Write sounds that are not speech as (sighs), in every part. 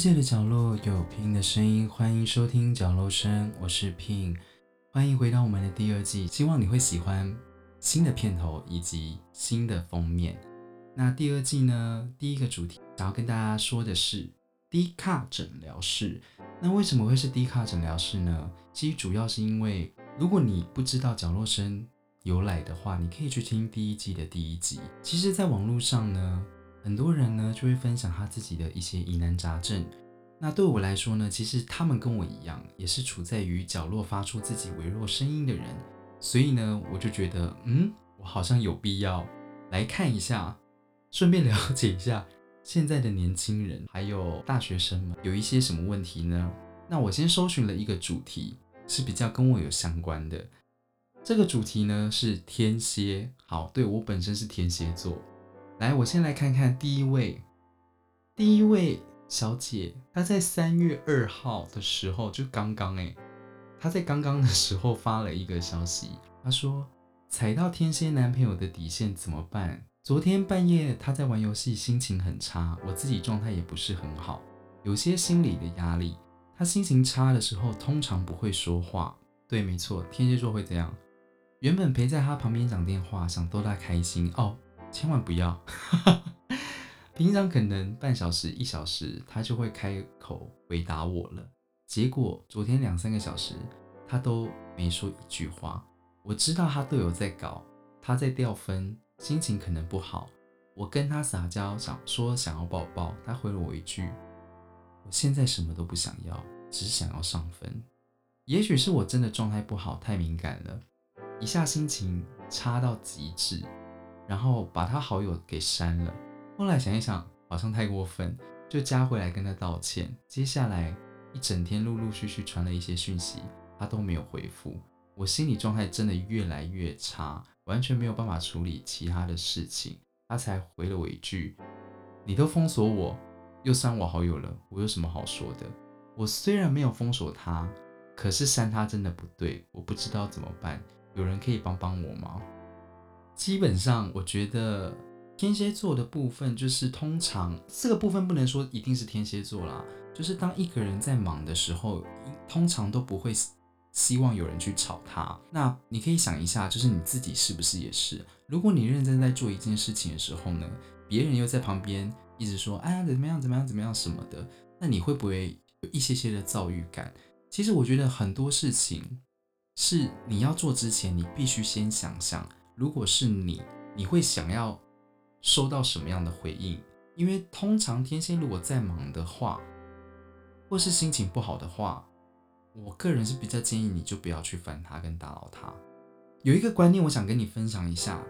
世界的角落有 Pin 的声音，欢迎收听角落声，我是 Pin，欢迎回到我们的第二季，希望你会喜欢新的片头以及新的封面。那第二季呢，第一个主题想要跟大家说的是低卡诊疗室。那为什么会是低卡诊疗室呢？其实主要是因为，如果你不知道角落声由来的话，你可以去听第一季的第一集。其实，在网络上呢。很多人呢就会分享他自己的一些疑难杂症。那对我来说呢，其实他们跟我一样，也是处在于角落发出自己微弱声音的人。所以呢，我就觉得，嗯，我好像有必要来看一下，顺便 (laughs) 了解一下现在的年轻人还有大学生们有一些什么问题呢？那我先搜寻了一个主题，是比较跟我有相关的。这个主题呢是天蝎。好，对我本身是天蝎座。来，我先来看看第一位，第一位小姐，她在三月二号的时候，就刚刚哎，她在刚刚的时候发了一个消息，她说踩到天蝎男朋友的底线怎么办？昨天半夜她在玩游戏，心情很差，我自己状态也不是很好，有些心理的压力。她心情差的时候，通常不会说话。对，没错，天蝎座会这样。原本陪在她旁边讲电话，想逗她开心哦。千万不要，(laughs) 平常可能半小时、一小时，他就会开口回答我了。结果昨天两三个小时，他都没说一句话。我知道他队友在搞，他在掉分，心情可能不好。我跟他撒娇，想说想要抱抱，他回了我一句：“我现在什么都不想要，只想要上分。”也许是我真的状态不好，太敏感了，一下心情差到极致。然后把他好友给删了。后来想一想，好像太过分，就加回来跟他道歉。接下来一整天陆陆续续传了一些讯息，他都没有回复。我心理状态真的越来越差，完全没有办法处理其他的事情。他才回了我一句：“你都封锁我，又删我好友了，我有什么好说的？我虽然没有封锁他，可是删他真的不对，我不知道怎么办。有人可以帮帮我吗？”基本上，我觉得天蝎座的部分就是通常这个部分不能说一定是天蝎座啦，就是当一个人在忙的时候，通常都不会希望有人去吵他。那你可以想一下，就是你自己是不是也是？如果你认真在做一件事情的时候呢，别人又在旁边一直说哎呀怎么样怎么样怎么样什么的，那你会不会有一些些的躁郁感？其实我觉得很多事情是你要做之前，你必须先想想。如果是你，你会想要收到什么样的回应？因为通常天蝎如果在忙的话，或是心情不好的话，我个人是比较建议你就不要去烦他跟打扰他。有一个观念，我想跟你分享一下，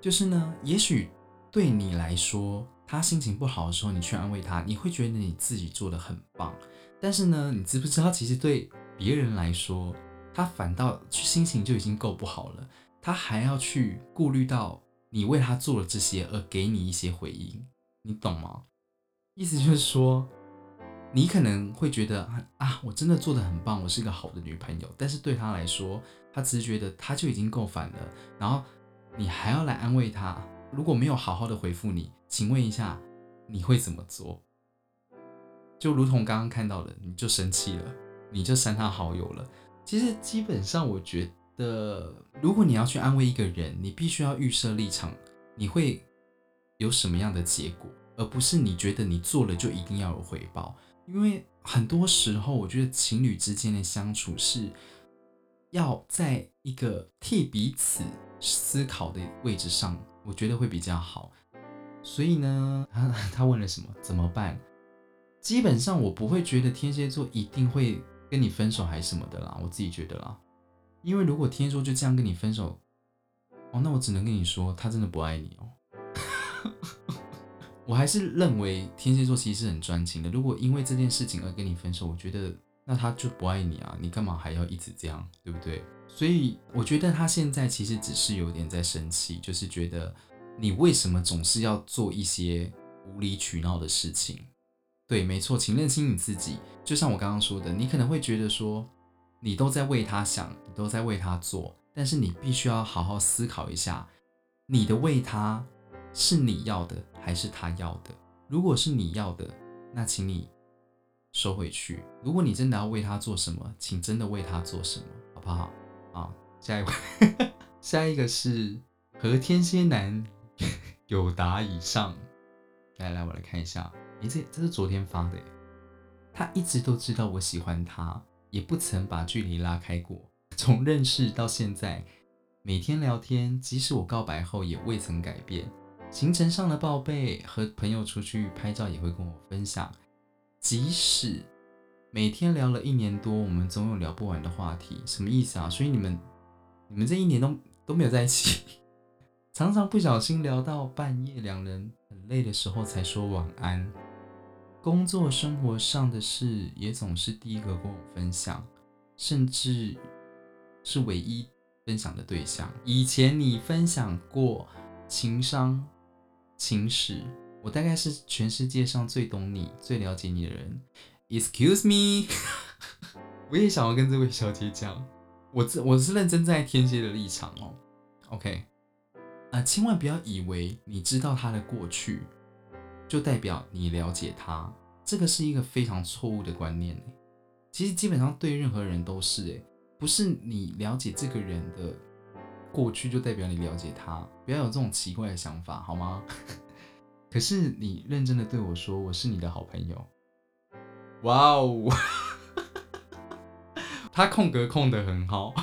就是呢，也许对你来说，他心情不好的时候，你去安慰他，你会觉得你自己做的很棒。但是呢，你知不知道，其实对别人来说，他反倒心情就已经够不好了。他还要去顾虑到你为他做了这些，而给你一些回应，你懂吗？意思就是说，你可能会觉得啊，我真的做的很棒，我是一个好的女朋友。但是对他来说，他只是觉得他就已经够烦了，然后你还要来安慰他。如果没有好好的回复你，请问一下，你会怎么做？就如同刚刚看到的，你就生气了，你就删他好友了。其实基本上，我觉。的，如果你要去安慰一个人，你必须要预设立场，你会有什么样的结果，而不是你觉得你做了就一定要有回报。因为很多时候，我觉得情侣之间的相处是要在一个替彼此思考的位置上，我觉得会比较好。所以呢，他他问了什么？怎么办？基本上我不会觉得天蝎座一定会跟你分手还是什么的啦，我自己觉得啦。因为如果天蝎座就这样跟你分手，哦，那我只能跟你说，他真的不爱你哦。(laughs) 我还是认为天蝎座其实是很专情的。如果因为这件事情而跟你分手，我觉得那他就不爱你啊，你干嘛还要一直这样，对不对？所以我觉得他现在其实只是有点在生气，就是觉得你为什么总是要做一些无理取闹的事情？对，没错，请认清你自己。就像我刚刚说的，你可能会觉得说。你都在为他想，你都在为他做，但是你必须要好好思考一下，你的为他是你要的还是他要的？如果是你要的，那请你收回去。如果你真的要为他做什么，请真的为他做什么，好不好？好，下一位，(laughs) 下一个是和天蝎男 (laughs) 有答以上。来来，我来看一下，诶，这这是昨天发的，他一直都知道我喜欢他，也不曾把距离拉开过。(laughs) 从认识到现在，每天聊天，即使我告白后，也未曾改变。行程上的报备，和朋友出去拍照也会跟我分享。即使每天聊了一年多，我们总有聊不完的话题。什么意思啊？所以你们你们这一年都都没有在一起，(laughs) 常常不小心聊到半夜，两人很累的时候才说晚安。工作生活上的事也总是第一个跟我分享，甚至是唯一分享的对象。以前你分享过情商。情史，我大概是全世界上最懂你、最了解你的人。Excuse me，(laughs) 我也想要跟这位小姐讲，我这我是认真在天蝎的立场哦。OK，啊，千万不要以为你知道他的过去，就代表你了解他，这个是一个非常错误的观念。其实基本上对任何人都是，哎，不是你了解这个人的。过去就代表你了解他，不要有这种奇怪的想法，好吗？(laughs) 可是你认真的对我说，我是你的好朋友。哇哦，(laughs) 他空格空的很好，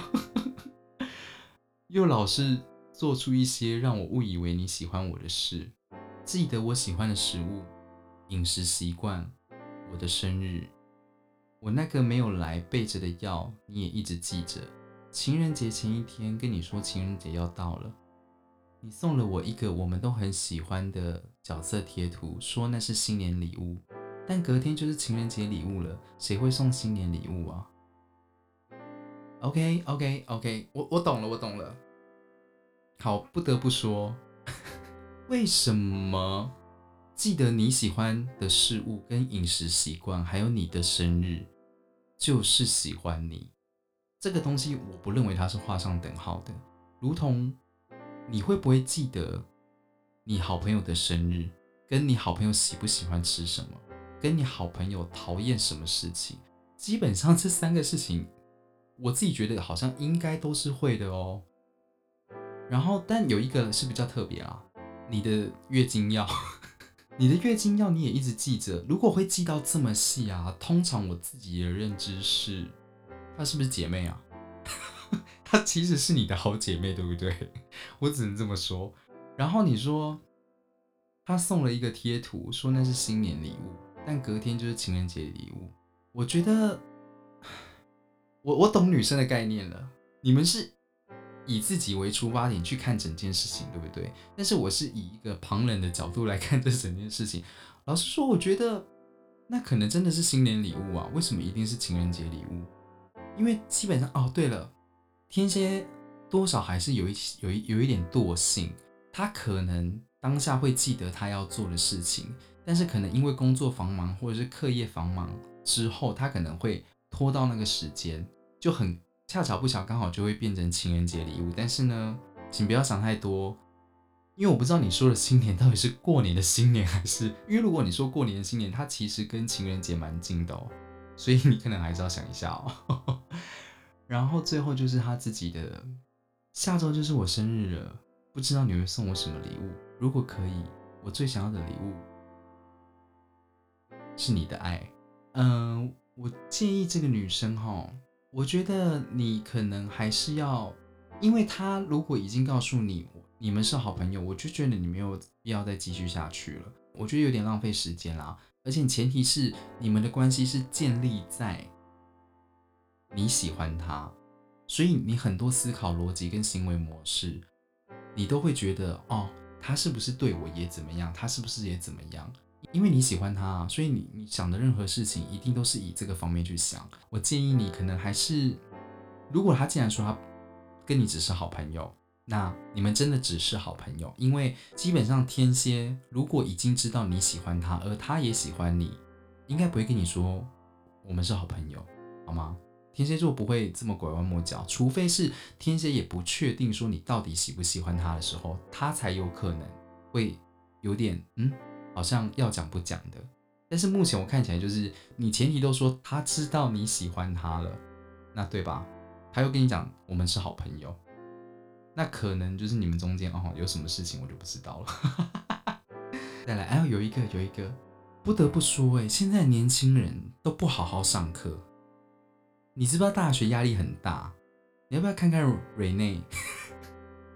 (laughs) 又老是做出一些让我误以为你喜欢我的事。记得我喜欢的食物、饮食习惯、我的生日，我那个没有来备着的药，你也一直记着。情人节前一天跟你说情人节要到了，你送了我一个我们都很喜欢的角色贴图，说那是新年礼物，但隔天就是情人节礼物了，谁会送新年礼物啊？OK OK OK，我我懂了，我懂了。好，不得不说，为什么记得你喜欢的事物跟饮食习惯，还有你的生日，就是喜欢你。这个东西我不认为它是画上等号的，如同你会不会记得你好朋友的生日，跟你好朋友喜不喜欢吃什么，跟你好朋友讨厌什么事情，基本上这三个事情，我自己觉得好像应该都是会的哦。然后，但有一个是比较特别啊，你的月经药，(laughs) 你的月经药你也一直记着。如果会记到这么细啊，通常我自己的认知是。她是不是姐妹啊？(laughs) 她其实是你的好姐妹，对不对？(laughs) 我只能这么说。然后你说她送了一个贴图，说那是新年礼物，但隔天就是情人节礼物。我觉得 (sighs) 我我懂女生的概念了。你们是以自己为出发点去看整件事情，对不对？但是我是以一个旁人的角度来看这整件事情。老实说，我觉得那可能真的是新年礼物啊。为什么一定是情人节礼物？因为基本上哦，对了，天蝎多少还是有一有一有一点惰性，他可能当下会记得他要做的事情，但是可能因为工作繁忙或者是课业繁忙之后，他可能会拖到那个时间，就很恰巧不巧刚好就会变成情人节礼物。但是呢，请不要想太多，因为我不知道你说的新年到底是过年的新年还是，因为如果你说过年的新年，它其实跟情人节蛮近的哦。所以你可能还是要想一下哦。(laughs) 然后最后就是他自己的，下周就是我生日了，不知道你会送我什么礼物？如果可以，我最想要的礼物是你的爱。嗯，我建议这个女生哈，我觉得你可能还是要，因为他如果已经告诉你你们是好朋友，我就觉得你没有必要再继续下去了，我觉得有点浪费时间啦。而且前提是你们的关系是建立在你喜欢他，所以你很多思考逻辑跟行为模式，你都会觉得哦，他是不是对我也怎么样？他是不是也怎么样？因为你喜欢他，所以你你想的任何事情一定都是以这个方面去想。我建议你可能还是，如果他既然说他跟你只是好朋友。那你们真的只是好朋友，因为基本上天蝎如果已经知道你喜欢他，而他也喜欢你，应该不会跟你说我们是好朋友，好吗？天蝎座不会这么拐弯抹角，除非是天蝎也不确定说你到底喜不喜欢他的时候，他才有可能会有点嗯，好像要讲不讲的。但是目前我看起来就是你前提都说他知道你喜欢他了，那对吧？他又跟你讲我们是好朋友，那可能就是你们中间哦有什么事情我就不知道了。(laughs) 再来，哎，有一个有一个不得不说，哎，现在年轻人都不好好上课，你知不知道大学压力很大？你要不要看看瑞内？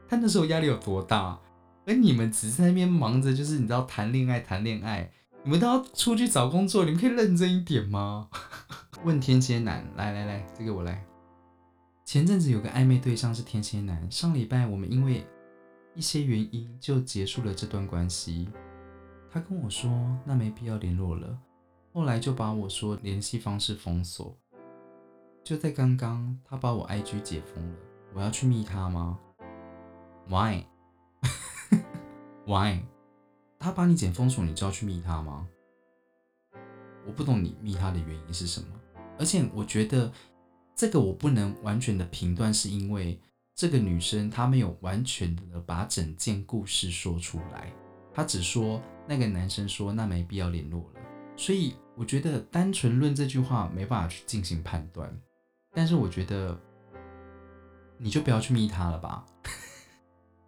他那时候压力有多大？而你们只是在那边忙着，就是你知道谈恋爱谈恋爱，你们都要出去找工作，你们可以认真一点吗？(laughs) 问天蝎男，来来来，这个我来。前阵子有个暧昧对象是天蝎男，上礼拜我们因为一些原因就结束了这段关系。他跟我说那没必要联络了，后来就把我说联系方式封锁。就在刚刚，他把我 IG 解封了，我要去密他吗？Why？Why？他把你剪封锁，你就要去密他吗？我不懂你密他的原因是什么，而且我觉得。这个我不能完全的评断，是因为这个女生她没有完全的把整件故事说出来，她只说那个男生说那没必要联络了，所以我觉得单纯论这句话没办法去进行判断。但是我觉得你就不要去密他了吧，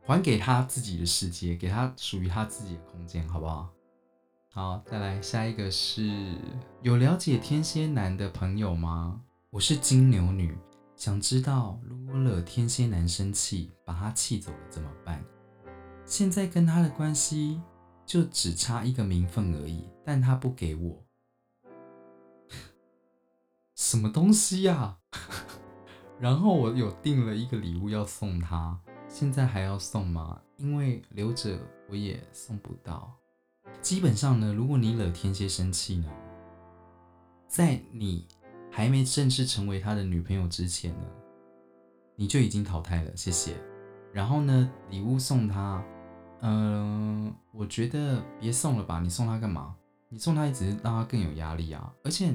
还给他自己的世界，给他属于他自己的空间，好不好？好，再来下一个是有了解天蝎男的朋友吗？我是金牛女，想知道如果惹天蝎男生气，把他气走了怎么办？现在跟他的关系就只差一个名分而已，但他不给我，(laughs) 什么东西呀？(laughs) 然后我有订了一个礼物要送他，现在还要送吗？因为留着我也送不到。基本上呢，如果你惹天蝎生气呢，在你。还没正式成为他的女朋友之前呢，你就已经淘汰了，谢谢。然后呢，礼物送他，嗯，我觉得别送了吧，你送他干嘛？你送他只是让他更有压力啊。而且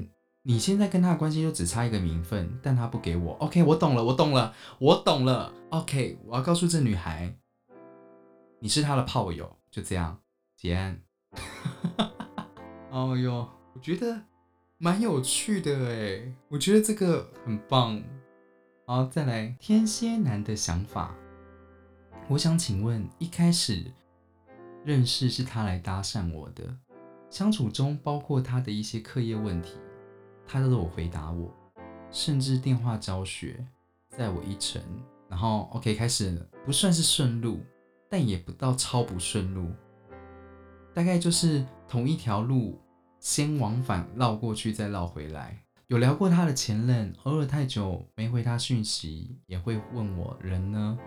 你现在跟他的关系就只差一个名分，但他不给我，OK，我懂了，我懂了，我懂了，OK，我要告诉这女孩，你是他的炮友，就这样结案。哦哟，(laughs) 我觉得。蛮有趣的哎，我觉得这个很棒。好，再来天蝎男的想法。我想请问，一开始认识是他来搭讪我的，相处中包括他的一些课业问题，他都有回答我，甚至电话教学载我一程。然后 OK 开始不算是顺路，但也不到超不顺路，大概就是同一条路。先往返绕过去，再绕回来。有聊过他的前任，偶尔太久没回他讯息，也会问我人呢。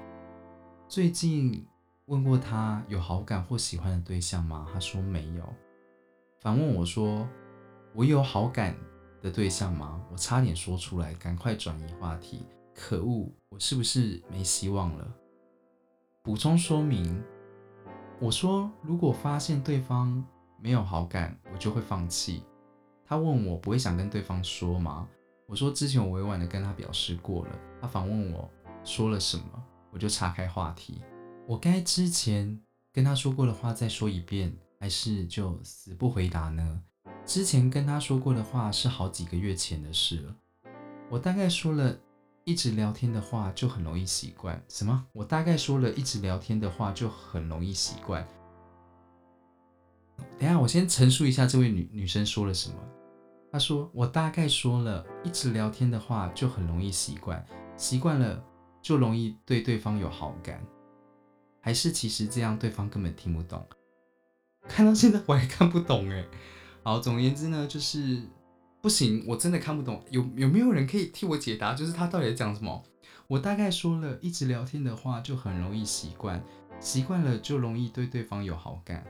最近问过他有好感或喜欢的对象吗？他说没有。反问我说我有好感的对象吗？我差点说出来，赶快转移话题。可恶，我是不是没希望了？补充说明，我说如果发现对方。没有好感，我就会放弃。他问我不会想跟对方说吗？我说之前我委婉的跟他表示过了。他反问我说了什么，我就岔开话题。我该之前跟他说过的话再说一遍，还是就死不回答呢？之前跟他说过的话是好几个月前的事了。我大概说了一直聊天的话就很容易习惯。什么？我大概说了一直聊天的话就很容易习惯。等下，我先陈述一下这位女女生说了什么。她说：“我大概说了一直聊天的话，就很容易习惯，习惯了就容易对对方有好感。还是其实这样，对方根本听不懂。看到现在我还看不懂哎。好，总而言之呢，就是不行，我真的看不懂。有有没有人可以替我解答？就是他到底在讲什么？我大概说了一直聊天的话，就很容易习惯，习惯了就容易对对方有好感。”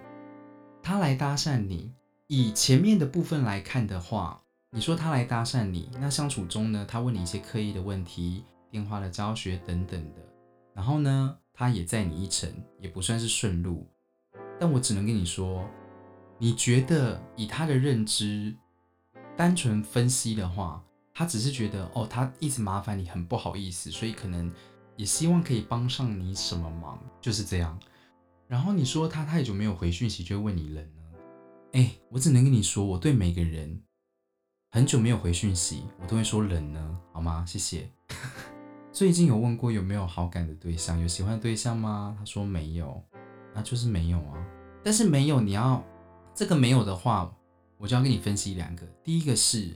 他来搭讪你，以前面的部分来看的话，你说他来搭讪你，那相处中呢，他问你一些刻意的问题、电话的教学等等的，然后呢，他也载你一程，也不算是顺路。但我只能跟你说，你觉得以他的认知，单纯分析的话，他只是觉得哦，他一直麻烦你，很不好意思，所以可能也希望可以帮上你什么忙，就是这样。然后你说他太久没有回讯息，就会问你冷呢？哎，我只能跟你说，我对每个人很久没有回讯息，我都会说冷呢，好吗？谢谢。(laughs) 最近有问过有没有好感的对象，有喜欢的对象吗？他说没有，那就是没有啊。但是没有，你要这个没有的话，我就要跟你分析两个。第一个是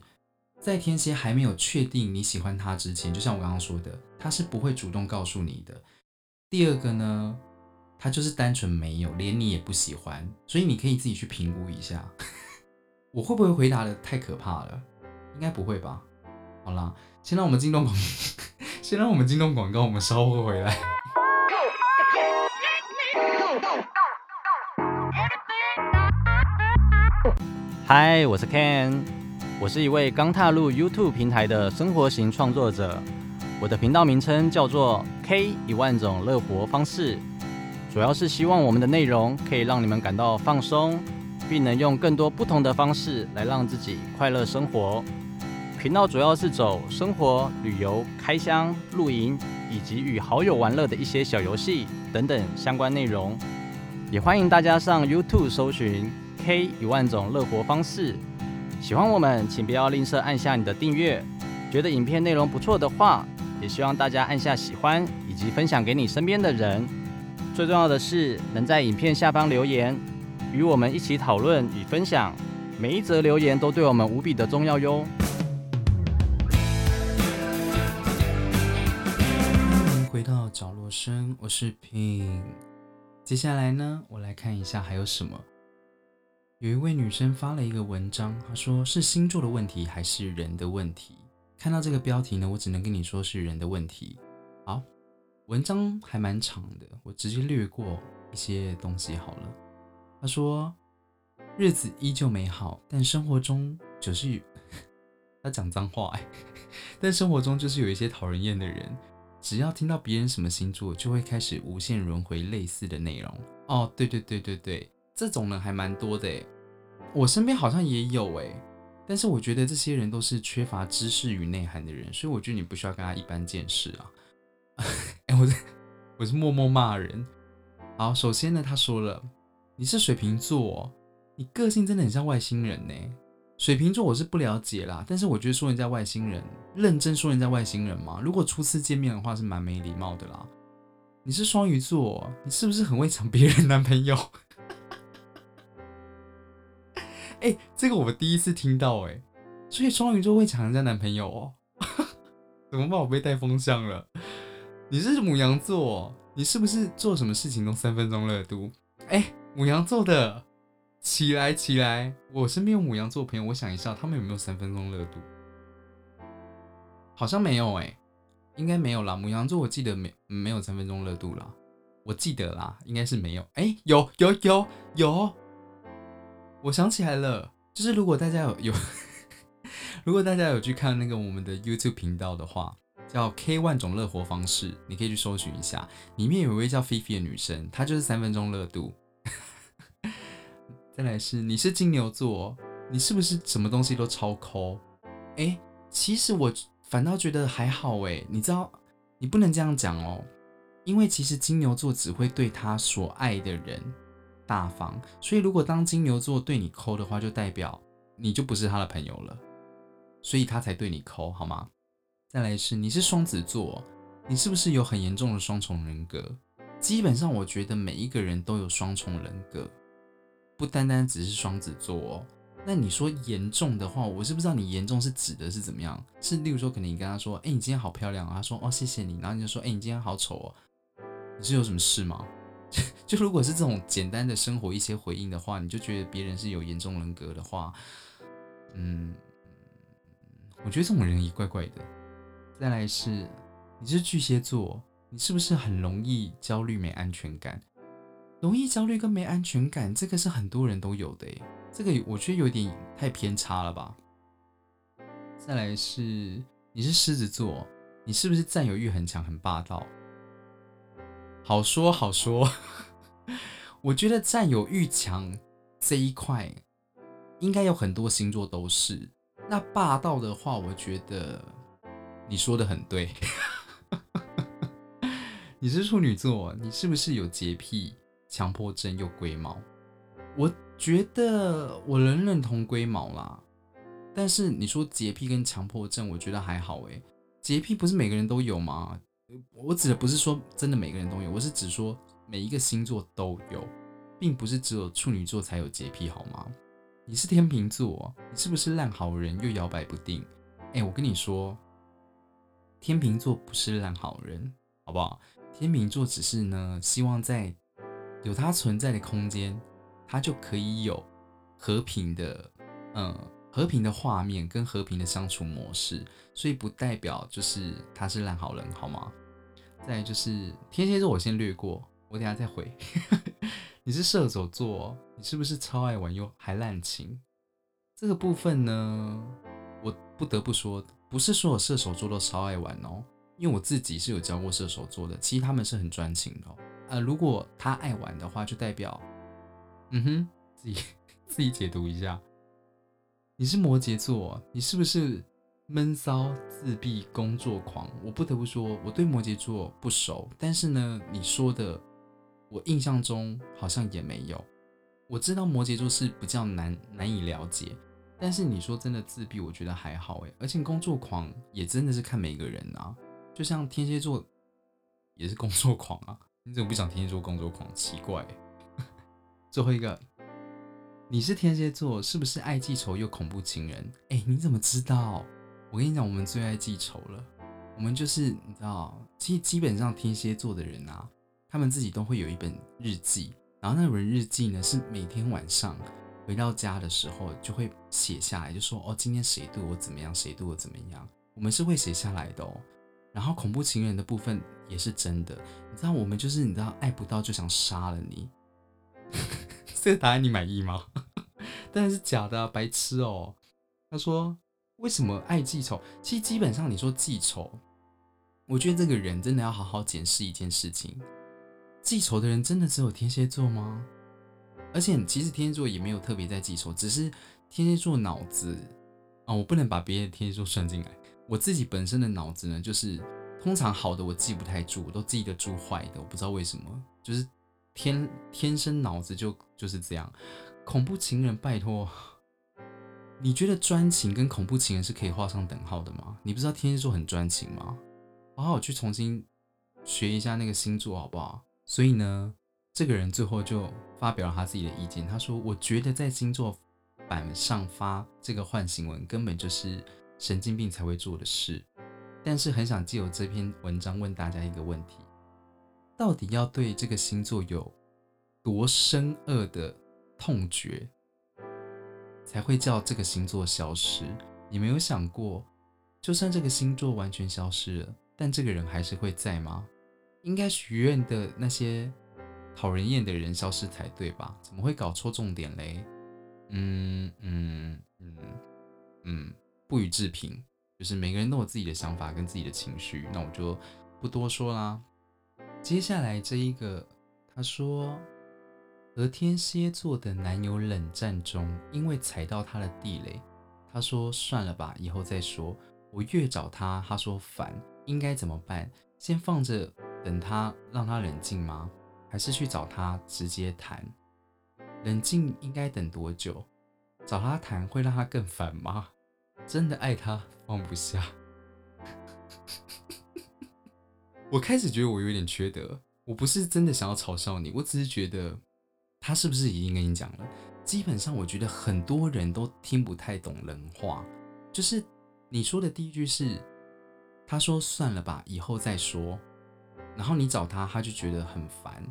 在天蝎还没有确定你喜欢他之前，就像我刚刚说的，他是不会主动告诉你的。第二个呢，他就是单纯没有，连你也不喜欢，所以你可以自己去评估一下。(laughs) 我会不会回答的太可怕了？应该不会吧。好啦，先让我们进入广，先让我们进入广告，我们稍后回来。嗨，我是 Ken，我是一位刚踏入 YouTube 平台的生活型创作者。我的频道名称叫做 K 一万种乐活方式，主要是希望我们的内容可以让你们感到放松，并能用更多不同的方式来让自己快乐生活。频道主要是走生活、旅游、开箱、露营以及与好友玩乐的一些小游戏等等相关内容，也欢迎大家上 YouTube 搜寻。K 一万种乐活方式，喜欢我们，请不要吝啬按下你的订阅。觉得影片内容不错的话，也希望大家按下喜欢，以及分享给你身边的人。最重要的是，能在影片下方留言，与我们一起讨论与分享。每一则留言都对我们无比的重要哟。回到角落声，我是 Pin。接下来呢，我来看一下还有什么。有一位女生发了一个文章，她说是星座的问题还是人的问题？看到这个标题呢，我只能跟你说是人的问题。好，文章还蛮长的，我直接略过一些东西好了。她说日子依旧美好，但生活中就是她讲脏话哎，但生活中就是有一些讨人厌的人，只要听到别人什么星座，就会开始无限轮回类似的内容。哦，对对对对对。这种人还蛮多的诶，我身边好像也有诶，但是我觉得这些人都是缺乏知识与内涵的人，所以我觉得你不需要跟他一般见识啊。(laughs) 哎，我在我是默默骂人。好，首先呢，他说了，你是水瓶座，你个性真的很像外星人呢。水瓶座我是不了解啦，但是我觉得说人家外星人，认真说人家外星人嘛，如果初次见面的话是蛮没礼貌的啦。你是双鱼座，你是不是很会抢别人男朋友？哎，这个我们第一次听到哎，所以双鱼座会抢人家男朋友哦？(laughs) 怎么办？我被带风向了。你是母羊座，你是不是做什么事情都三分钟热度？哎，母羊座的起来起来！我身边有母羊座朋友，我想一下，他们有没有三分钟热度？好像没有哎，应该没有啦。母羊座我记得没没有三分钟热度啦，我记得啦，应该是没有。哎，有有有有。我想起来了，就是如果大家有有，(laughs) 如果大家有去看那个我们的 YouTube 频道的话，叫 K 万种乐活方式，你可以去搜寻一下，里面有一位叫菲菲的女生，她就是三分钟热度。(laughs) 再来是你是金牛座，你是不是什么东西都超抠？哎，其实我反倒觉得还好哎，你知道你不能这样讲哦，因为其实金牛座只会对他所爱的人。大方，所以如果当金牛座对你抠的话，就代表你就不是他的朋友了，所以他才对你抠，好吗？再来是你是双子座，你是不是有很严重的双重人格？基本上我觉得每一个人都有双重人格，不单单只是双子座。哦。那你说严重的话，我是不知道你严重是指的是怎么样？是例如说，可能你跟他说，哎，你今天好漂亮啊，他说，哦，谢谢你，然后你就说，哎，你今天好丑哦，你是有什么事吗？(laughs) 就如果是这种简单的生活一些回应的话，你就觉得别人是有严重人格的话，嗯，我觉得这种人也怪怪的。再来是，你是巨蟹座，你是不是很容易焦虑、没安全感？容易焦虑跟没安全感，这个是很多人都有的诶。这个我觉得有点太偏差了吧。再来是，你是狮子座，你是不是占有欲很强、很霸道？好说好说，(laughs) 我觉得占有欲强这一块，应该有很多星座都是。那霸道的话，我觉得你说的很对。(laughs) 你是处女座，你是不是有洁癖、强迫症又龟毛？我觉得我能认同龟毛啦。但是你说洁癖跟强迫症，我觉得还好诶。洁癖不是每个人都有吗？我指的不是说真的每个人都有，我是指说每一个星座都有，并不是只有处女座才有洁癖，好吗？你是天秤座，你是不是烂好人又摇摆不定？哎，我跟你说，天秤座不是烂好人，好不好？天秤座只是呢，希望在有它存在的空间，它就可以有和平的，嗯。和平的画面跟和平的相处模式，所以不代表就是他是烂好人，好吗？再就是天蝎座，我先略过，我等下再回。(laughs) 你是射手座，你是不是超爱玩又还滥情？这个部分呢，我不得不说，不是所有射手座都超爱玩哦，因为我自己是有教过射手座的，其实他们是很专情的。呃，如果他爱玩的话，就代表，嗯哼，自己 (laughs) 自己解读一下。你是摩羯座，你是不是闷骚、自闭、工作狂？我不得不说，我对摩羯座不熟，但是呢，你说的，我印象中好像也没有。我知道摩羯座是比较难难以了解，但是你说真的自闭，我觉得还好诶。而且工作狂也真的是看每个人啊，就像天蝎座也是工作狂啊，你怎么不讲天蝎座工作狂？奇怪。(laughs) 最后一个。你是天蝎座，是不是爱记仇又恐怖情人？哎，你怎么知道？我跟你讲，我们最爱记仇了。我们就是你知道，其实基本上天蝎座的人啊，他们自己都会有一本日记，然后那本日记呢，是每天晚上回到家的时候就会写下来，就说哦，今天谁对我怎么样，谁对我怎么样，我们是会写下来的哦。然后恐怖情人的部分也是真的，你知道，我们就是你知道，爱不到就想杀了你。(laughs) 这个答案你满意吗？(laughs) 当然是假的，白痴哦。他说：“为什么爱记仇？其实基本上你说记仇，我觉得这个人真的要好好检视一件事情：记仇的人真的只有天蝎座吗？而且其实天蝎座也没有特别在记仇，只是天蝎座脑子啊，我不能把别的天蝎座算进来。我自己本身的脑子呢，就是通常好的我记不太住，我都记得住坏的。我不知道为什么，就是。”天天生脑子就就是这样，恐怖情人，拜托，你觉得专情跟恐怖情人是可以画上等号的吗？你不知道天蝎座很专情吗？好好去重新学一下那个星座好不好？所以呢，这个人最后就发表了他自己的意见，他说：“我觉得在星座板上发这个唤醒文，根本就是神经病才会做的事。”但是很想借由这篇文章问大家一个问题。到底要对这个星座有多深恶的痛觉，才会叫这个星座消失？你没有想过，就算这个星座完全消失了，但这个人还是会在吗？应该许愿的那些讨人厌的人消失才对吧？怎么会搞错重点嘞？嗯嗯嗯嗯，不予置评。就是每个人都有自己的想法跟自己的情绪，那我就不多说啦。接下来这一个，他说和天蝎座的男友冷战中，因为踩到他的地雷，他说算了吧，以后再说。我越找他，他说烦，应该怎么办？先放着等他，让他冷静吗？还是去找他直接谈？冷静应该等多久？找他谈会让他更烦吗？真的爱他放不下。(laughs) 我开始觉得我有点缺德，我不是真的想要嘲笑你，我只是觉得他是不是已经跟你讲了？基本上我觉得很多人都听不太懂人话，就是你说的第一句是他说算了吧，以后再说，然后你找他，他就觉得很烦。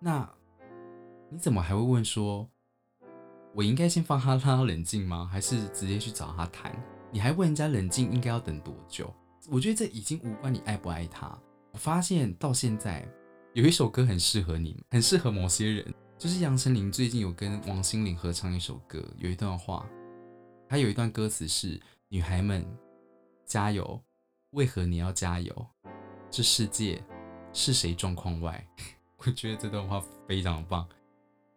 那你怎么还会问说，我应该先放他让他冷静吗？还是直接去找他谈？你还问人家冷静应该要等多久？我觉得这已经无关你爱不爱他。我发现到现在有一首歌很适合你，很适合某些人，就是杨丞琳最近有跟王心凌合唱一首歌，有一段话，还有一段歌词是“女孩们加油，为何你要加油？这世界是谁状况外？” (laughs) 我觉得这段话非常棒，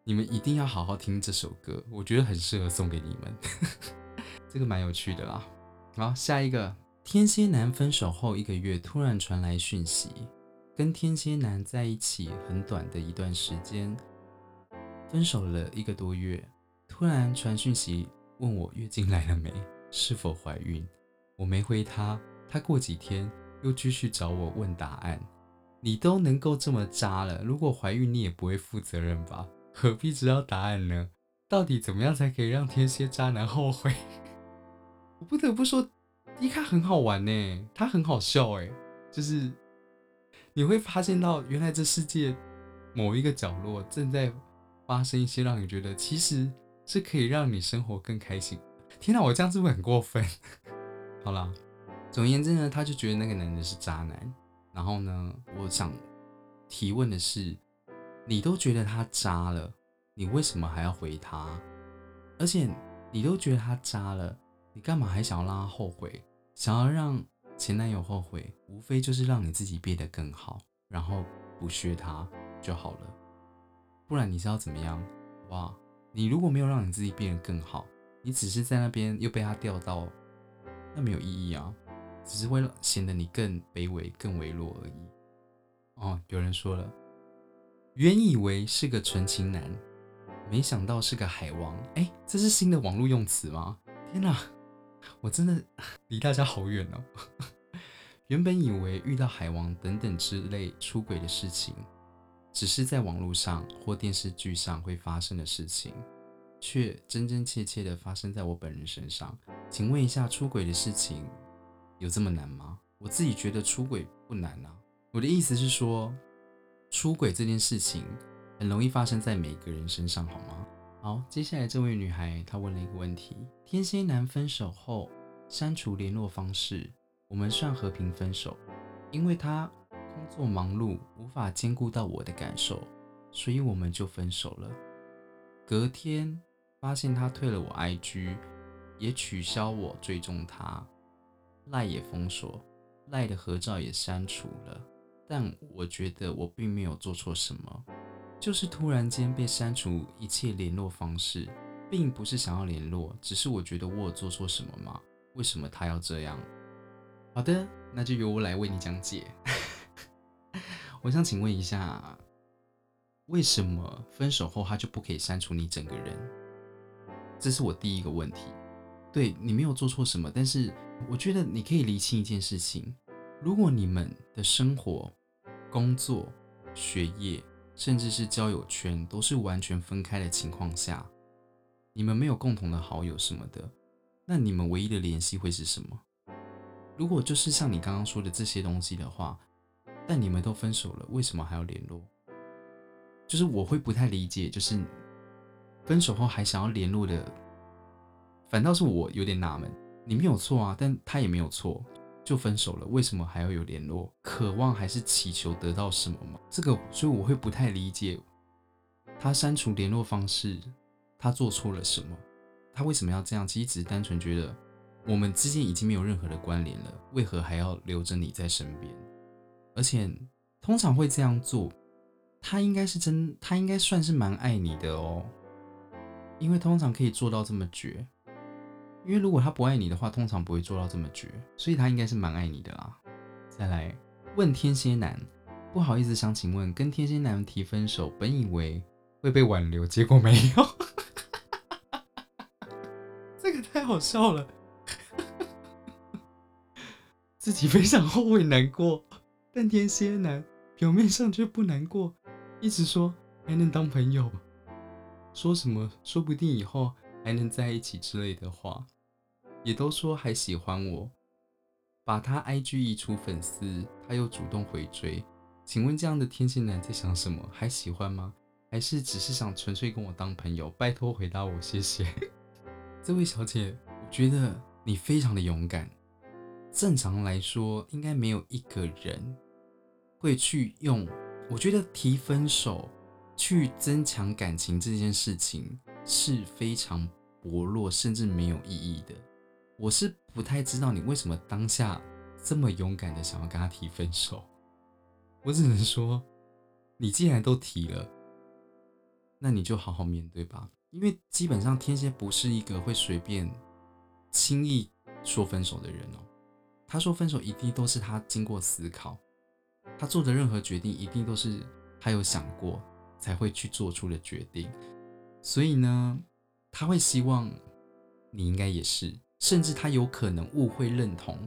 你们一定要好好听这首歌，我觉得很适合送给你们，(laughs) 这个蛮有趣的啦。好，下一个。天蝎男分手后一个月，突然传来讯息，跟天蝎男在一起很短的一段时间，分手了一个多月，突然传讯息问我月经来了没，是否怀孕。我没回他，他过几天又继续找我问答案。你都能够这么渣了，如果怀孕你也不会负责任吧？何必知道答案呢？到底怎么样才可以让天蝎渣男后悔？(laughs) 我不得不说，迪卡很好玩呢，他很好笑哎，就是你会发现到原来这世界某一个角落正在发生一些让你觉得其实是可以让你生活更开心。天哪，我这样是不是很过分？(laughs) 好啦，总而言之呢，他就觉得那个男人是渣男。然后呢，我想提问的是，你都觉得他渣了，你为什么还要回他？而且你都觉得他渣了，你干嘛还想要让他后悔？想要让前男友后悔，无非就是让你自己变得更好，然后不屑他就好了。不然你是要怎么样？哇，你如果没有让你自己变得更好，你只是在那边又被他钓到，那没有意义啊。只是为了显得你更卑微、更微弱而已。哦，有人说了，原以为是个纯情男，没想到是个海王。哎，这是新的网络用词吗？天哪，我真的 (laughs) 离大家好远哦。(laughs) 原本以为遇到海王等等之类出轨的事情，只是在网络上或电视剧上会发生的事情，却真真切切的发生在我本人身上。请问一下，出轨的事情？有这么难吗？我自己觉得出轨不难啊。我的意思是说，出轨这件事情很容易发生在每个人身上，好吗？好，接下来这位女孩她问了一个问题：天蝎男分手后删除联络方式，我们算和平分手，因为他工作忙碌，无法兼顾到我的感受，所以我们就分手了。隔天发现他退了我 IG，也取消我追踪他。赖也封锁，赖的合照也删除了，但我觉得我并没有做错什么，就是突然间被删除一切联络方式，并不是想要联络，只是我觉得我有做错什么吗？为什么他要这样？好的，那就由我来为你讲解。我想请问一下，为什么分手后他就不可以删除你整个人？这是我第一个问题。对你没有做错什么，但是。我觉得你可以理清一件事情：如果你们的生活、工作、学业，甚至是交友圈都是完全分开的情况下，你们没有共同的好友什么的，那你们唯一的联系会是什么？如果就是像你刚刚说的这些东西的话，但你们都分手了，为什么还要联络？就是我会不太理解，就是分手后还想要联络的，反倒是我有点纳闷。你没有错啊，但他也没有错，就分手了，为什么还要有联络？渴望还是祈求得到什么吗？这个，所以我会不太理解，他删除联络方式，他做错了什么？他为什么要这样？其实只是单纯觉得我们之间已经没有任何的关联了，为何还要留着你在身边？而且通常会这样做，他应该是真，他应该算是蛮爱你的哦，因为通常可以做到这么绝。因为如果他不爱你的话，通常不会做到这么绝，所以他应该是蛮爱你的啦。再来问天蝎男，不好意思，想请问，跟天蝎男提分手，本以为会被挽留，结果没有，(laughs) 这个太好笑了，(laughs) 自己非常后悔难过，但天蝎男表面上却不难过，一直说还能当朋友，说什么说不定以后。还能在一起之类的话，也都说还喜欢我，把他 IG 移除粉丝，他又主动回追，请问这样的天蝎男在想什么？还喜欢吗？还是只是想纯粹跟我当朋友？拜托回答我，谢谢。(laughs) 这位小姐，我觉得你非常的勇敢。正常来说，应该没有一个人会去用，我觉得提分手去增强感情这件事情。是非常薄弱，甚至没有意义的。我是不太知道你为什么当下这么勇敢的想要跟他提分手。我只能说，你既然都提了，那你就好好面对吧。因为基本上天蝎不是一个会随便轻易说分手的人哦。他说分手一定都是他经过思考，他做的任何决定一定都是他有想过才会去做出的决定。所以呢，他会希望你应该也是，甚至他有可能误会认同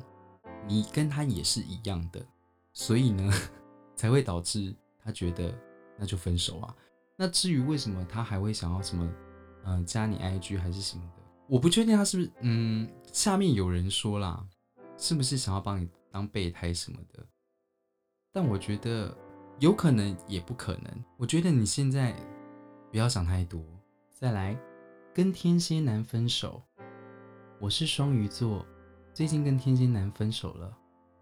你跟他也是一样的，所以呢，(laughs) 才会导致他觉得那就分手啊。那至于为什么他还会想要什么，嗯，加你 IG 还是什么的，我不确定他是不是，嗯，下面有人说啦，是不是想要帮你当备胎什么的？但我觉得有可能也不可能。我觉得你现在不要想太多。再来，跟天蝎男分手。我是双鱼座，最近跟天蝎男分手了。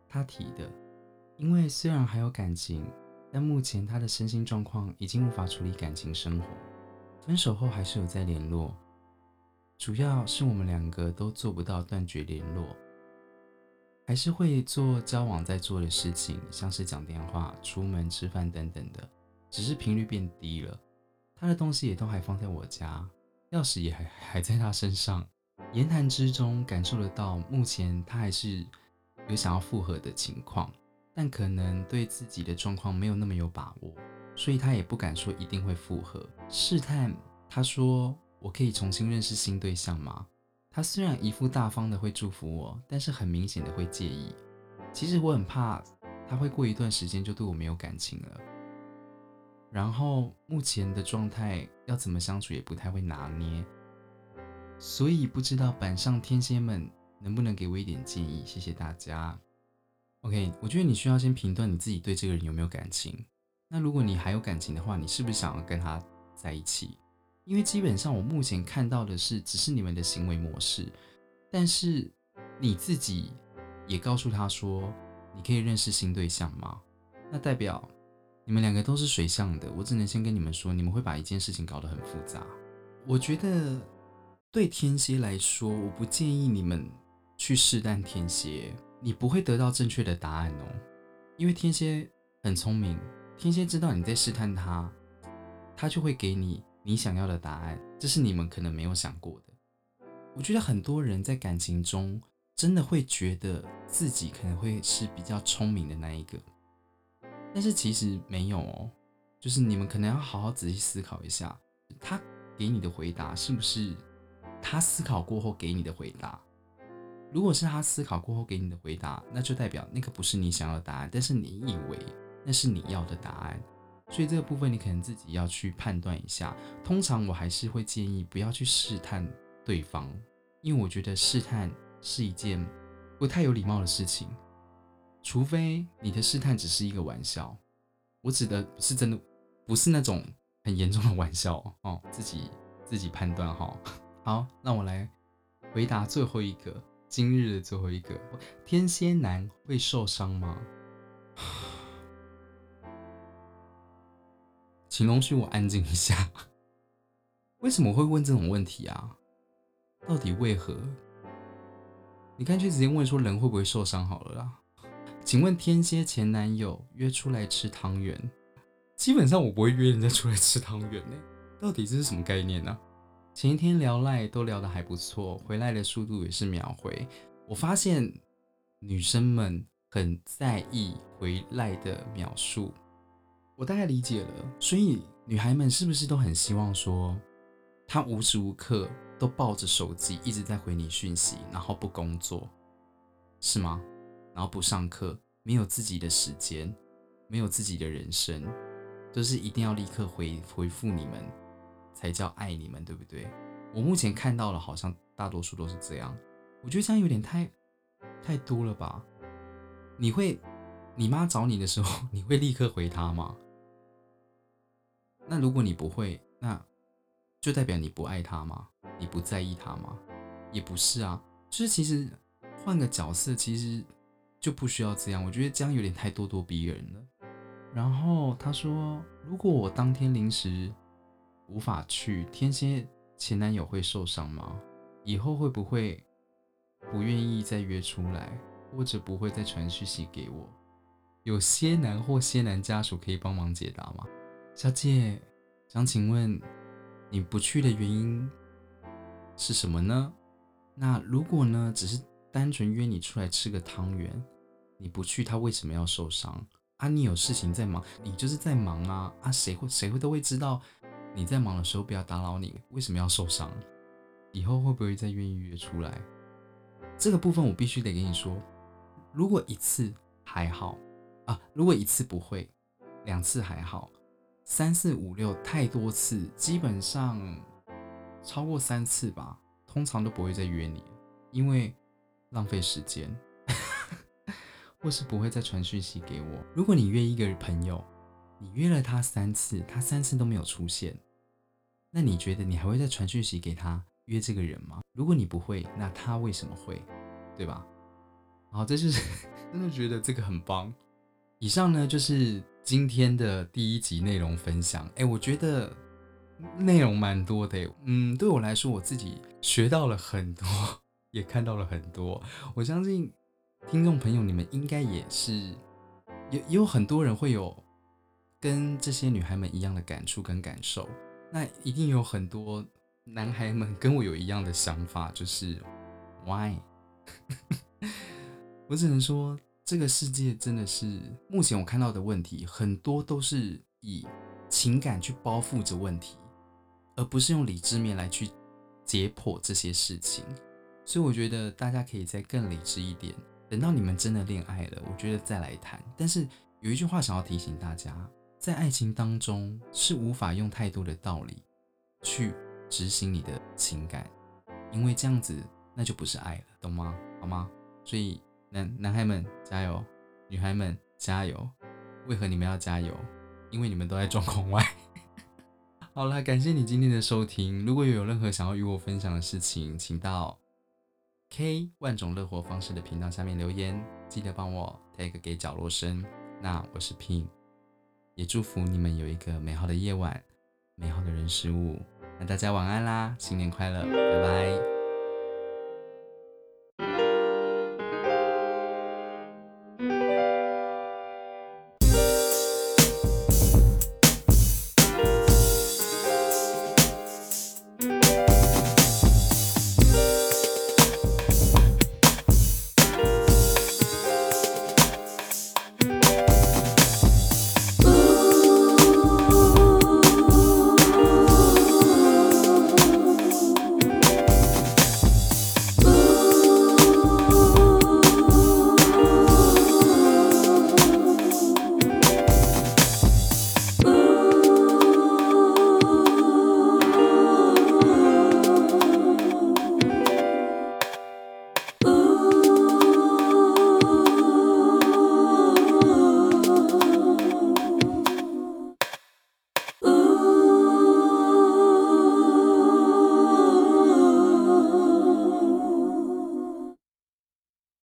他提的，因为虽然还有感情，但目前他的身心状况已经无法处理感情生活。分手后还是有在联络，主要是我们两个都做不到断绝联络，还是会做交往在做的事情，像是讲电话、出门吃饭等等的，只是频率变低了。他的东西也都还放在我家，钥匙也还还在他身上。言谈之中感受得到，目前他还是有想要复合的情况，但可能对自己的状况没有那么有把握，所以他也不敢说一定会复合。试探他说：“我可以重新认识新对象吗？”他虽然一副大方的会祝福我，但是很明显的会介意。其实我很怕他会过一段时间就对我没有感情了。然后目前的状态要怎么相处也不太会拿捏，所以不知道板上天蝎们能不能给我一点建议？谢谢大家。OK，我觉得你需要先评断你自己对这个人有没有感情。那如果你还有感情的话，你是不是想要跟他在一起？因为基本上我目前看到的是，只是你们的行为模式，但是你自己也告诉他说，你可以认识新对象吗？那代表。你们两个都是水象的，我只能先跟你们说，你们会把一件事情搞得很复杂。我觉得对天蝎来说，我不建议你们去试探天蝎，你不会得到正确的答案哦。因为天蝎很聪明，天蝎知道你在试探他，他就会给你你想要的答案，这是你们可能没有想过的。我觉得很多人在感情中真的会觉得自己可能会是比较聪明的那一个。但是其实没有哦，就是你们可能要好好仔细思考一下，他给你的回答是不是他思考过后给你的回答？如果是他思考过后给你的回答，那就代表那个不是你想要的答案，但是你以为那是你要的答案，所以这个部分你可能自己要去判断一下。通常我还是会建议不要去试探对方，因为我觉得试探是一件不太有礼貌的事情。除非你的试探只是一个玩笑，我指的是真的，不是那种很严重的玩笑哦。自己自己判断哈。好，那我来回答最后一个，今日的最后一个，天蝎男会受伤吗？(sighs) 请容许我安静一下。(laughs) 为什么会问这种问题啊？到底为何？你干脆直接问说人会不会受伤好了啦。请问天蝎前男友约出来吃汤圆，基本上我不会约人家出来吃汤圆呢。到底这是什么概念呢？前一天聊赖都聊得还不错，回来的速度也是秒回。我发现女生们很在意回来的秒数，我大概理解了。所以女孩们是不是都很希望说，她无时无刻都抱着手机一直在回你讯息，然后不工作，是吗？然后不上课，没有自己的时间，没有自己的人生，都是一定要立刻回回复你们，才叫爱你们，对不对？我目前看到了，好像大多数都是这样。我觉得这样有点太太多了吧？你会，你妈找你的时候，(laughs) 你会立刻回她吗？那如果你不会，那就代表你不爱他吗？你不在意他吗？也不是啊，就是其实换个角色，其实。就不需要这样，我觉得这样有点太咄咄逼人了。然后他说：“如果我当天临时无法去，天蝎前男友会受伤吗？以后会不会不愿意再约出来，或者不会再传讯息给我？有蝎男或蝎男家属可以帮忙解答吗？”小姐，想请问你不去的原因是什么呢？那如果呢，只是……单纯约你出来吃个汤圆，你不去，他为什么要受伤啊？你有事情在忙，你就是在忙啊啊！谁会谁会都会知道你在忙的时候不要打扰你，为什么要受伤？以后会不会再愿意约出来？这个部分我必须得跟你说，如果一次还好啊，如果一次不会，两次还好，三四五六太多次，基本上超过三次吧，通常都不会再约你，因为浪费时间，(laughs) 或是不会再传讯息给我。如果你约一个朋友，你约了他三次，他三次都没有出现，那你觉得你还会再传讯息给他？约这个人吗？如果你不会，那他为什么会？对吧？好，这就是 (laughs) 真的觉得这个很棒。以上呢就是今天的第一集内容分享。哎，我觉得内容蛮多的。嗯，对我来说，我自己学到了很多，(laughs) 也看到了很多。我相信听众朋友你们应该也是，有也有很多人会有跟这些女孩们一样的感触跟感受。那一定有很多。男孩们跟我有一样的想法，就是 why？(laughs) 我只能说，这个世界真的是目前我看到的问题，很多都是以情感去包覆着问题，而不是用理智面来去解剖这些事情。所以我觉得大家可以再更理智一点，等到你们真的恋爱了，我觉得再来谈。但是有一句话想要提醒大家，在爱情当中是无法用太多的道理去。执行你的情感，因为这样子那就不是爱了，懂吗？好吗？所以男男孩们加油，女孩们加油。为何你们要加油？因为你们都在状况外。(laughs) 好了，感谢你今天的收听。如果有任何想要与我分享的事情，请到 K 万种乐活方式的频道下面留言，记得帮我 tag 给角落生。那我是 Pin，也祝福你们有一个美好的夜晚，美好的人事物。那大家晚安啦，新年快乐，拜拜。